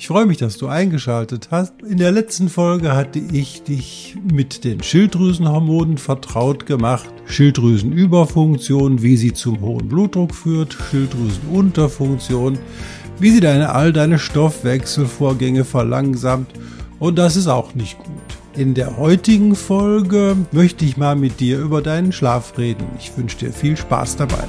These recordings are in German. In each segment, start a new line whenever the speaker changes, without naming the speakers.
Ich freue mich, dass du eingeschaltet hast. In der letzten Folge hatte ich dich mit den Schilddrüsenhormonen vertraut gemacht. Schilddrüsenüberfunktion, wie sie zum hohen Blutdruck führt, Schilddrüsenunterfunktion, wie sie deine, all deine Stoffwechselvorgänge verlangsamt. Und das ist auch nicht gut. In der heutigen Folge möchte ich mal mit dir über deinen Schlaf reden. Ich wünsche dir viel Spaß dabei.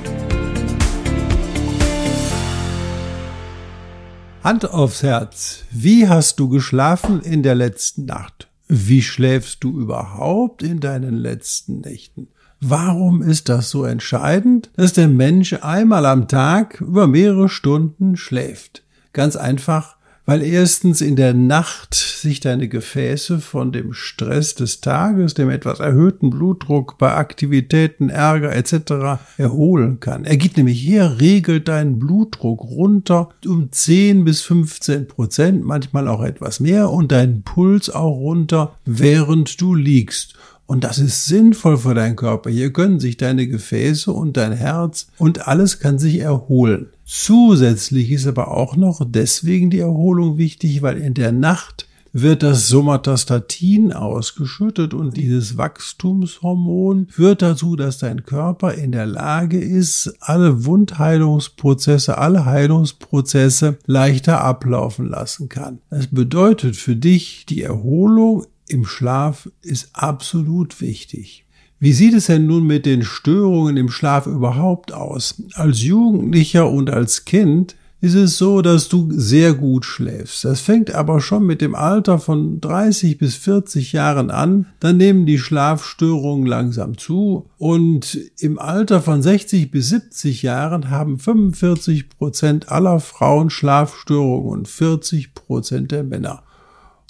Hand aufs Herz. Wie hast du geschlafen in der letzten Nacht? Wie schläfst du überhaupt in deinen letzten Nächten? Warum ist das so entscheidend, dass der Mensch einmal am Tag über mehrere Stunden schläft? Ganz einfach, weil erstens in der Nacht sich deine Gefäße von dem Stress des Tages, dem etwas erhöhten Blutdruck bei Aktivitäten, Ärger etc. erholen kann. Er geht nämlich her, regelt deinen Blutdruck runter um 10 bis 15 Prozent, manchmal auch etwas mehr und deinen Puls auch runter, während du liegst. Und das ist sinnvoll für deinen Körper. Hier können sich deine Gefäße und dein Herz und alles kann sich erholen. Zusätzlich ist aber auch noch deswegen die Erholung wichtig, weil in der Nacht wird das Somatostatin ausgeschüttet und dieses Wachstumshormon führt dazu, dass dein Körper in der Lage ist, alle Wundheilungsprozesse, alle Heilungsprozesse leichter ablaufen lassen kann. Das bedeutet für dich, die Erholung im Schlaf ist absolut wichtig. Wie sieht es denn nun mit den Störungen im Schlaf überhaupt aus? Als Jugendlicher und als Kind ist es so, dass du sehr gut schläfst. Das fängt aber schon mit dem Alter von 30 bis 40 Jahren an. Dann nehmen die Schlafstörungen langsam zu und im Alter von 60 bis 70 Jahren haben 45 Prozent aller Frauen Schlafstörungen und 40 Prozent der Männer.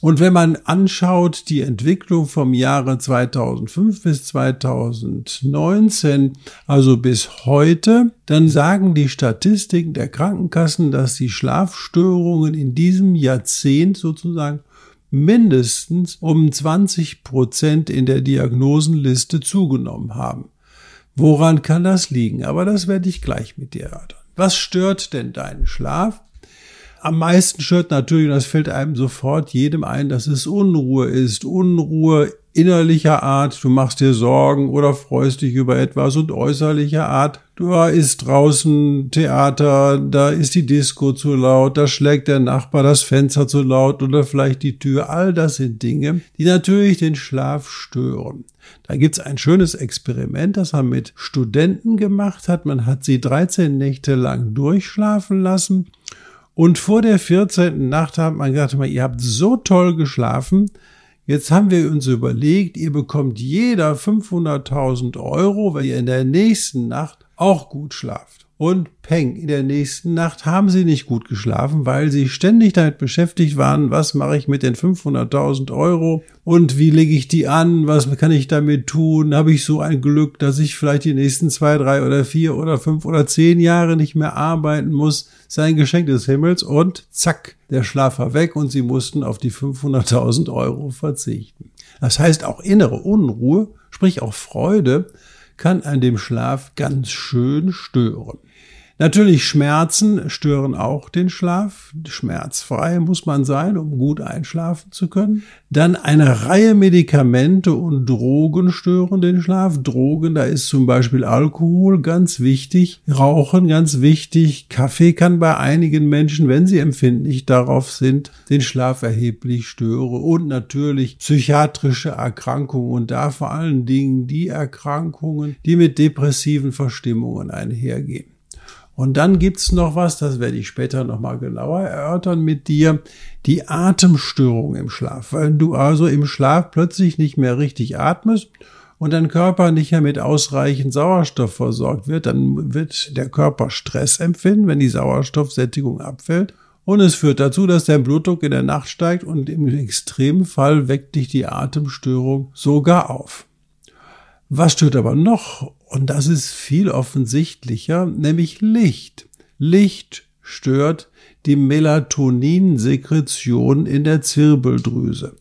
Und wenn man anschaut die Entwicklung vom Jahre 2005 bis 2019, also bis heute, dann sagen die Statistiken der Krankenkassen, dass die Schlafstörungen in diesem Jahrzehnt sozusagen mindestens um 20 Prozent in der Diagnosenliste zugenommen haben. Woran kann das liegen? Aber das werde ich gleich mit dir erörtern. Was stört denn deinen Schlaf? Am meisten stört natürlich, und das fällt einem sofort jedem ein, dass es Unruhe ist. Unruhe innerlicher Art, du machst dir Sorgen oder freust dich über etwas und äußerlicher Art, du ist draußen Theater, da ist die Disco zu laut, da schlägt der Nachbar das Fenster zu laut oder vielleicht die Tür. All das sind Dinge, die natürlich den Schlaf stören. Da gibt's ein schönes Experiment, das man mit Studenten gemacht hat. Man hat sie 13 Nächte lang durchschlafen lassen und vor der 14. Nacht hat man gesagt, ihr habt so toll geschlafen. Jetzt haben wir uns überlegt, ihr bekommt jeder 500.000 Euro, weil ihr in der nächsten Nacht auch gut schlaft. Und peng, in der nächsten Nacht haben sie nicht gut geschlafen, weil sie ständig damit beschäftigt waren, was mache ich mit den 500.000 Euro und wie lege ich die an, was kann ich damit tun, habe ich so ein Glück, dass ich vielleicht die nächsten zwei, drei oder vier oder fünf oder zehn Jahre nicht mehr arbeiten muss, sein Geschenk des Himmels und zack, der Schlaf war weg und sie mussten auf die 500.000 Euro verzichten. Das heißt auch innere Unruhe, sprich auch Freude, kann an dem Schlaf ganz schön stören. Natürlich Schmerzen stören auch den Schlaf. Schmerzfrei muss man sein, um gut einschlafen zu können. Dann eine Reihe Medikamente und Drogen stören den Schlaf. Drogen, da ist zum Beispiel Alkohol ganz wichtig, Rauchen ganz wichtig. Kaffee kann bei einigen Menschen, wenn sie empfindlich darauf sind, den Schlaf erheblich stören. Und natürlich psychiatrische Erkrankungen und da vor allen Dingen die Erkrankungen, die mit depressiven Verstimmungen einhergehen. Und dann gibt's noch was, das werde ich später nochmal genauer erörtern mit dir, die Atemstörung im Schlaf. Wenn du also im Schlaf plötzlich nicht mehr richtig atmest und dein Körper nicht mehr mit ausreichend Sauerstoff versorgt wird, dann wird der Körper Stress empfinden, wenn die Sauerstoffsättigung abfällt. Und es führt dazu, dass dein Blutdruck in der Nacht steigt und im Extremfall weckt dich die Atemstörung sogar auf. Was stört aber noch? Und das ist viel offensichtlicher, nämlich Licht. Licht stört die Melatoninsekretion in der Zirbeldrüse.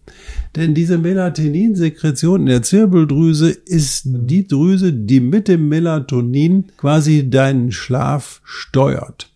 Denn diese Melatoninsekretion in der Zirbeldrüse ist die Drüse, die mit dem Melatonin quasi deinen Schlaf steuert.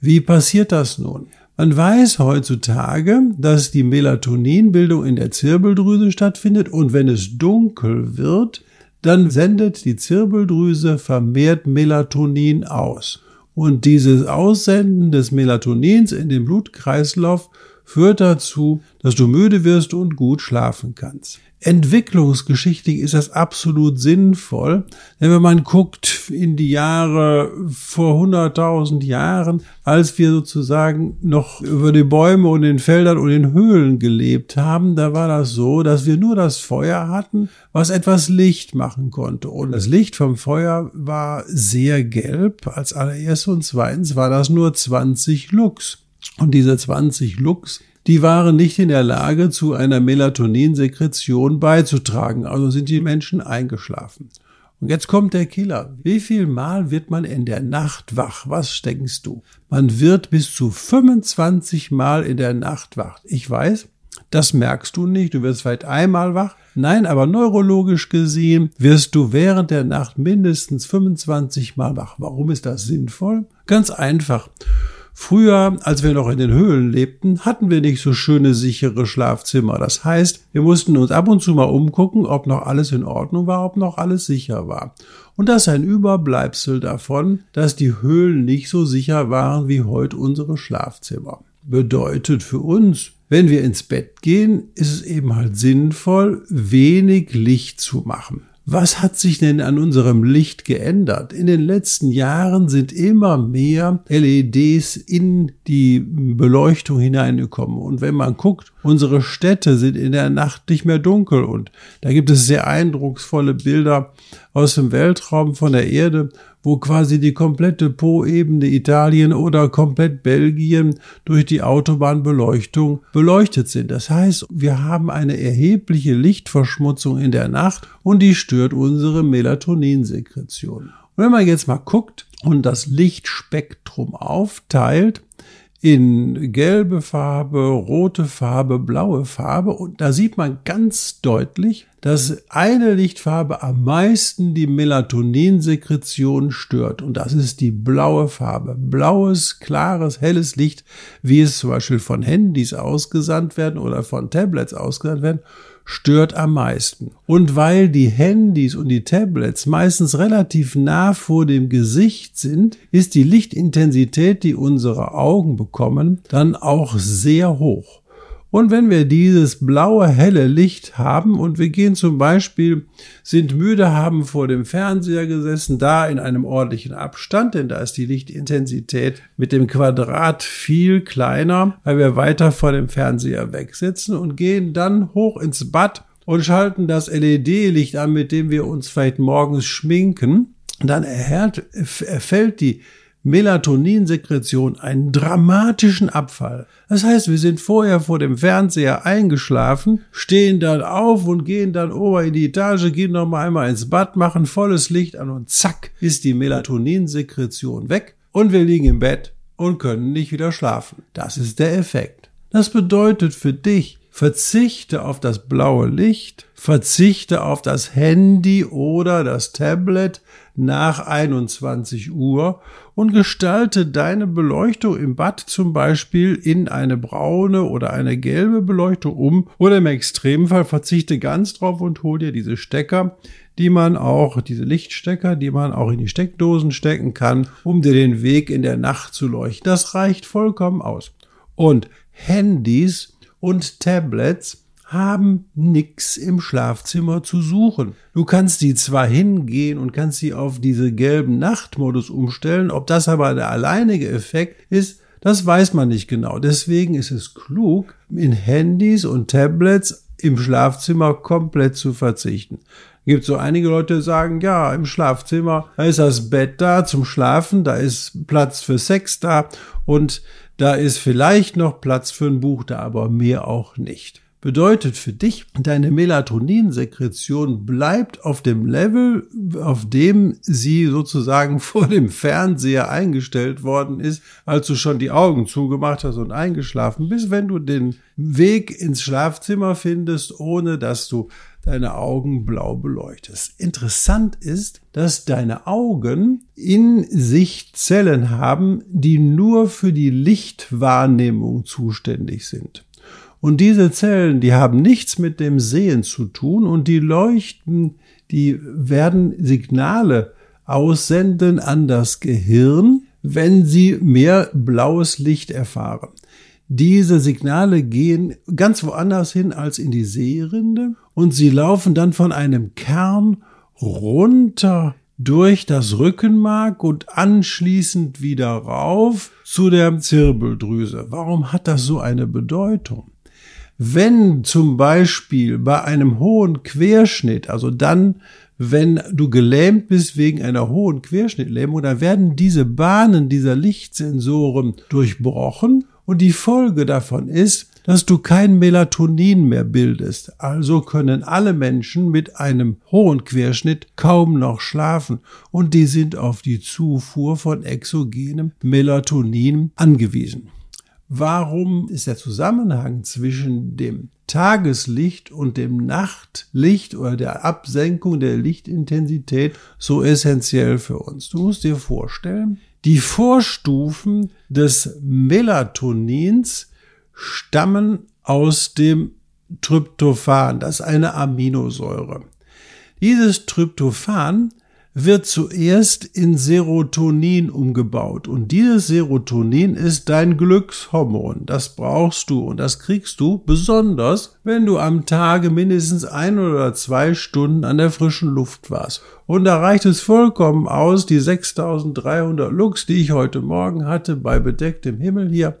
Wie passiert das nun? Man weiß heutzutage, dass die Melatoninbildung in der Zirbeldrüse stattfindet und wenn es dunkel wird, dann sendet die Zirbeldrüse vermehrt Melatonin aus. Und dieses Aussenden des Melatonins in den Blutkreislauf führt dazu, dass du müde wirst und gut schlafen kannst. Entwicklungsgeschichtlich ist das absolut sinnvoll, denn wenn man guckt in die Jahre vor 100.000 Jahren, als wir sozusagen noch über die Bäume und den Feldern und den Höhlen gelebt haben, da war das so, dass wir nur das Feuer hatten, was etwas Licht machen konnte. Und das Licht vom Feuer war sehr gelb als allererstes und zweitens war das nur 20 Lux. Und diese 20 Lux die waren nicht in der Lage, zu einer Melatoninsekretion beizutragen, also sind die Menschen eingeschlafen. Und jetzt kommt der Killer. Wie viel Mal wird man in der Nacht wach? Was denkst du? Man wird bis zu 25 Mal in der Nacht wach. Ich weiß, das merkst du nicht. Du wirst vielleicht einmal wach. Nein, aber neurologisch gesehen wirst du während der Nacht mindestens 25 Mal wach. Warum ist das sinnvoll? Ganz einfach. Früher, als wir noch in den Höhlen lebten, hatten wir nicht so schöne, sichere Schlafzimmer. Das heißt, wir mussten uns ab und zu mal umgucken, ob noch alles in Ordnung war, ob noch alles sicher war. Und das ist ein Überbleibsel davon, dass die Höhlen nicht so sicher waren wie heute unsere Schlafzimmer. Bedeutet für uns, wenn wir ins Bett gehen, ist es eben halt sinnvoll, wenig Licht zu machen. Was hat sich denn an unserem Licht geändert? In den letzten Jahren sind immer mehr LEDs in die Beleuchtung hineingekommen. Und wenn man guckt, unsere Städte sind in der Nacht nicht mehr dunkel. Und da gibt es sehr eindrucksvolle Bilder aus dem Weltraum von der Erde, wo quasi die komplette Po-Ebene Italien oder komplett Belgien durch die Autobahnbeleuchtung beleuchtet sind. Das heißt, wir haben eine erhebliche Lichtverschmutzung in der Nacht und die stört unsere Melatoninsekretion. Und wenn man jetzt mal guckt und das Lichtspektrum aufteilt, in gelbe Farbe, rote Farbe, blaue Farbe und da sieht man ganz deutlich, dass eine Lichtfarbe am meisten die Melatoninsekretion stört und das ist die blaue Farbe. Blaues, klares, helles Licht, wie es zum Beispiel von Handys ausgesandt werden oder von Tablets ausgesandt werden, stört am meisten. Und weil die Handys und die Tablets meistens relativ nah vor dem Gesicht sind, ist die Lichtintensität, die unsere Augen bekommen, dann auch sehr hoch. Und wenn wir dieses blaue, helle Licht haben und wir gehen zum Beispiel, sind müde, haben vor dem Fernseher gesessen, da in einem ordentlichen Abstand, denn da ist die Lichtintensität mit dem Quadrat viel kleiner, weil wir weiter vor dem Fernseher wegsitzen und gehen dann hoch ins Bad und schalten das LED-Licht an, mit dem wir uns vielleicht morgens schminken. Dann erhält, erfällt die Melatoninsekretion einen dramatischen Abfall. Das heißt, wir sind vorher vor dem Fernseher eingeschlafen, stehen dann auf und gehen dann ober in die Etage, gehen noch mal einmal ins Bad, machen volles Licht an und zack ist die Melatoninsekretion weg und wir liegen im Bett und können nicht wieder schlafen. Das ist der Effekt. Das bedeutet für dich, verzichte auf das blaue Licht, verzichte auf das Handy oder das Tablet nach 21 Uhr und gestalte deine Beleuchtung im Bad zum Beispiel in eine braune oder eine gelbe Beleuchtung um oder im Extremfall verzichte ganz drauf und hol dir diese Stecker, die man auch, diese Lichtstecker, die man auch in die Steckdosen stecken kann, um dir den Weg in der Nacht zu leuchten. Das reicht vollkommen aus. Und Handys und Tablets haben nix im Schlafzimmer zu suchen. Du kannst sie zwar hingehen und kannst sie auf diese gelben Nachtmodus umstellen, ob das aber der alleinige Effekt ist, das weiß man nicht genau. Deswegen ist es klug, in Handys und Tablets im Schlafzimmer komplett zu verzichten. Gibt so einige Leute, die sagen, ja, im Schlafzimmer, da ist das Bett da zum Schlafen, da ist Platz für Sex da und da ist vielleicht noch Platz für ein Buch da, aber mehr auch nicht bedeutet für dich, deine Melatoninsekretion bleibt auf dem Level, auf dem sie sozusagen vor dem Fernseher eingestellt worden ist, als du schon die Augen zugemacht hast und eingeschlafen bist, wenn du den Weg ins Schlafzimmer findest, ohne dass du deine Augen blau beleuchtest. Interessant ist, dass deine Augen in sich Zellen haben, die nur für die Lichtwahrnehmung zuständig sind. Und diese Zellen, die haben nichts mit dem Sehen zu tun und die leuchten, die werden Signale aussenden an das Gehirn, wenn sie mehr blaues Licht erfahren. Diese Signale gehen ganz woanders hin als in die Sehrinde und sie laufen dann von einem Kern runter durch das Rückenmark und anschließend wieder rauf zu der Zirbeldrüse. Warum hat das so eine Bedeutung? Wenn zum Beispiel bei einem hohen Querschnitt, also dann, wenn du gelähmt bist wegen einer hohen Querschnittlähmung, dann werden diese Bahnen dieser Lichtsensoren durchbrochen und die Folge davon ist, dass du kein Melatonin mehr bildest. Also können alle Menschen mit einem hohen Querschnitt kaum noch schlafen und die sind auf die Zufuhr von exogenem Melatonin angewiesen. Warum ist der Zusammenhang zwischen dem Tageslicht und dem Nachtlicht oder der Absenkung der Lichtintensität so essentiell für uns? Du musst dir vorstellen, die Vorstufen des Melatonins stammen aus dem Tryptophan, das ist eine Aminosäure. Dieses Tryptophan wird zuerst in Serotonin umgebaut. Und dieses Serotonin ist dein Glückshormon. Das brauchst du und das kriegst du besonders, wenn du am Tage mindestens ein oder zwei Stunden an der frischen Luft warst. Und da reicht es vollkommen aus, die 6300 Lux, die ich heute Morgen hatte bei bedecktem Himmel hier,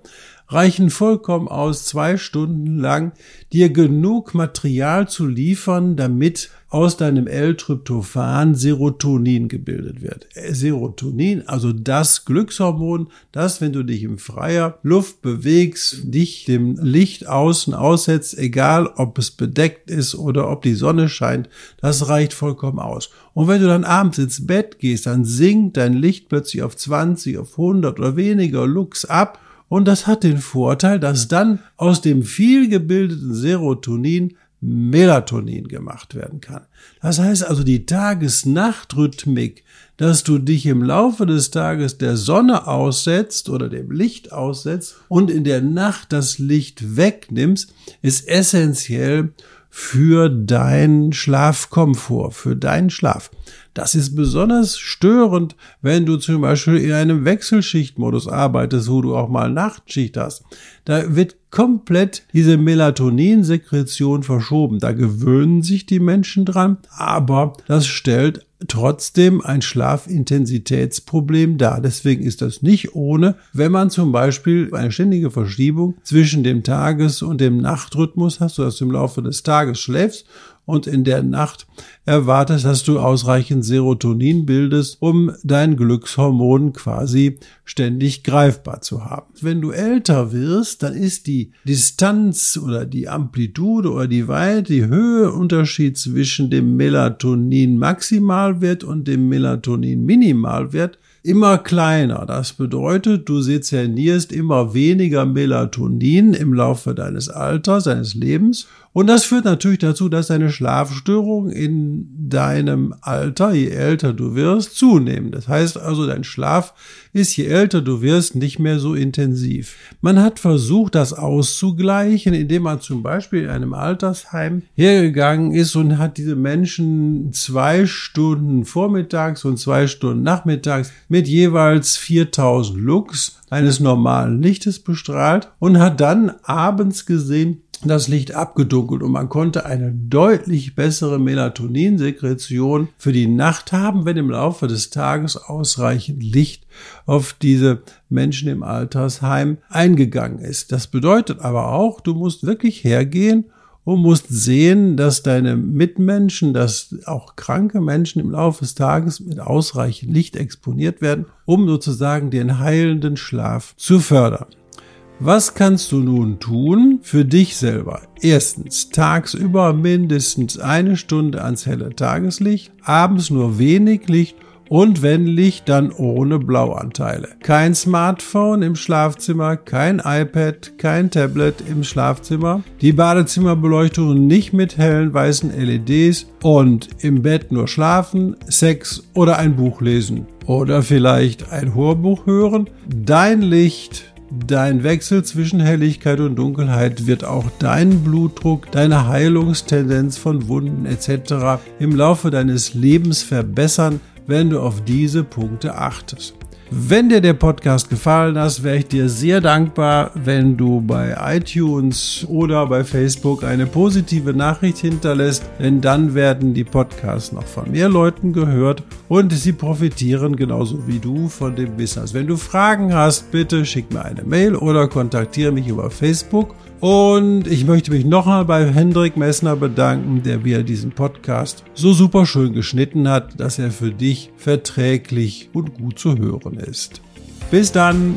reichen vollkommen aus, zwei Stunden lang dir genug Material zu liefern, damit aus deinem L-Tryptophan Serotonin gebildet wird. Serotonin, also das Glückshormon, das, wenn du dich im freier Luft bewegst, dich dem Licht außen aussetzt, egal ob es bedeckt ist oder ob die Sonne scheint, das reicht vollkommen aus. Und wenn du dann abends ins Bett gehst, dann sinkt dein Licht plötzlich auf 20, auf 100 oder weniger Lux ab und das hat den Vorteil, dass dann aus dem viel gebildeten Serotonin Melatonin gemacht werden kann. Das heißt also die Tages-Nacht-Rhythmik, dass du dich im Laufe des Tages der Sonne aussetzt oder dem Licht aussetzt und in der Nacht das Licht wegnimmst, ist essentiell für deinen Schlafkomfort, für deinen Schlaf. Das ist besonders störend, wenn du zum Beispiel in einem Wechselschichtmodus arbeitest, wo du auch mal Nachtschicht hast. Da wird komplett diese Melatoninsekretion verschoben. Da gewöhnen sich die Menschen dran, aber das stellt trotzdem ein Schlafintensitätsproblem dar. Deswegen ist das nicht ohne, wenn man zum Beispiel eine ständige Verschiebung zwischen dem Tages- und dem Nachtrhythmus hast, sodass du im Laufe des Tages schläfst und in der Nacht erwartest, dass du ausreichend Serotonin bildest, um dein Glückshormon quasi ständig greifbar zu haben. Wenn du älter wirst, dann ist die Distanz oder die Amplitude oder die Weite, die Höheunterschied zwischen dem Melatonin Maximalwert und dem Melatonin Minimalwert immer kleiner. Das bedeutet, du sezernierst immer weniger Melatonin im Laufe deines Alters, deines Lebens. Und das führt natürlich dazu, dass deine Schlafstörungen in deinem Alter, je älter du wirst, zunehmen. Das heißt also, dein Schlaf ist, je älter du wirst, nicht mehr so intensiv. Man hat versucht, das auszugleichen, indem man zum Beispiel in einem Altersheim hergegangen ist und hat diese Menschen zwei Stunden vormittags und zwei Stunden nachmittags mit jeweils 4000 Lux eines normalen Lichtes bestrahlt und hat dann abends gesehen, das Licht abgedunkelt und man konnte eine deutlich bessere Melatoninsekretion für die Nacht haben, wenn im Laufe des Tages ausreichend Licht auf diese Menschen im Altersheim eingegangen ist. Das bedeutet aber auch, du musst wirklich hergehen und musst sehen, dass deine Mitmenschen, dass auch kranke Menschen im Laufe des Tages mit ausreichend Licht exponiert werden, um sozusagen den heilenden Schlaf zu fördern. Was kannst du nun tun für dich selber? Erstens, tagsüber mindestens eine Stunde ans helle Tageslicht, abends nur wenig Licht und wenn Licht, dann ohne Blauanteile. Kein Smartphone im Schlafzimmer, kein iPad, kein Tablet im Schlafzimmer. Die Badezimmerbeleuchtung nicht mit hellen weißen LEDs und im Bett nur schlafen, Sex oder ein Buch lesen. Oder vielleicht ein Hörbuch hören. Dein Licht Dein Wechsel zwischen Helligkeit und Dunkelheit wird auch deinen Blutdruck, deine Heilungstendenz von Wunden etc. im Laufe deines Lebens verbessern, wenn du auf diese Punkte achtest. Wenn dir der Podcast gefallen hat, wäre ich dir sehr dankbar, wenn du bei iTunes oder bei Facebook eine positive Nachricht hinterlässt, denn dann werden die Podcasts noch von mehr Leuten gehört und sie profitieren genauso wie du von dem. Also wenn du Fragen hast, bitte schick mir eine Mail oder kontaktiere mich über Facebook und ich möchte mich nochmal bei Hendrik Messner bedanken, der wieder diesen Podcast so super schön geschnitten hat, dass er für dich verträglich und gut zu hören ist. Bis dann!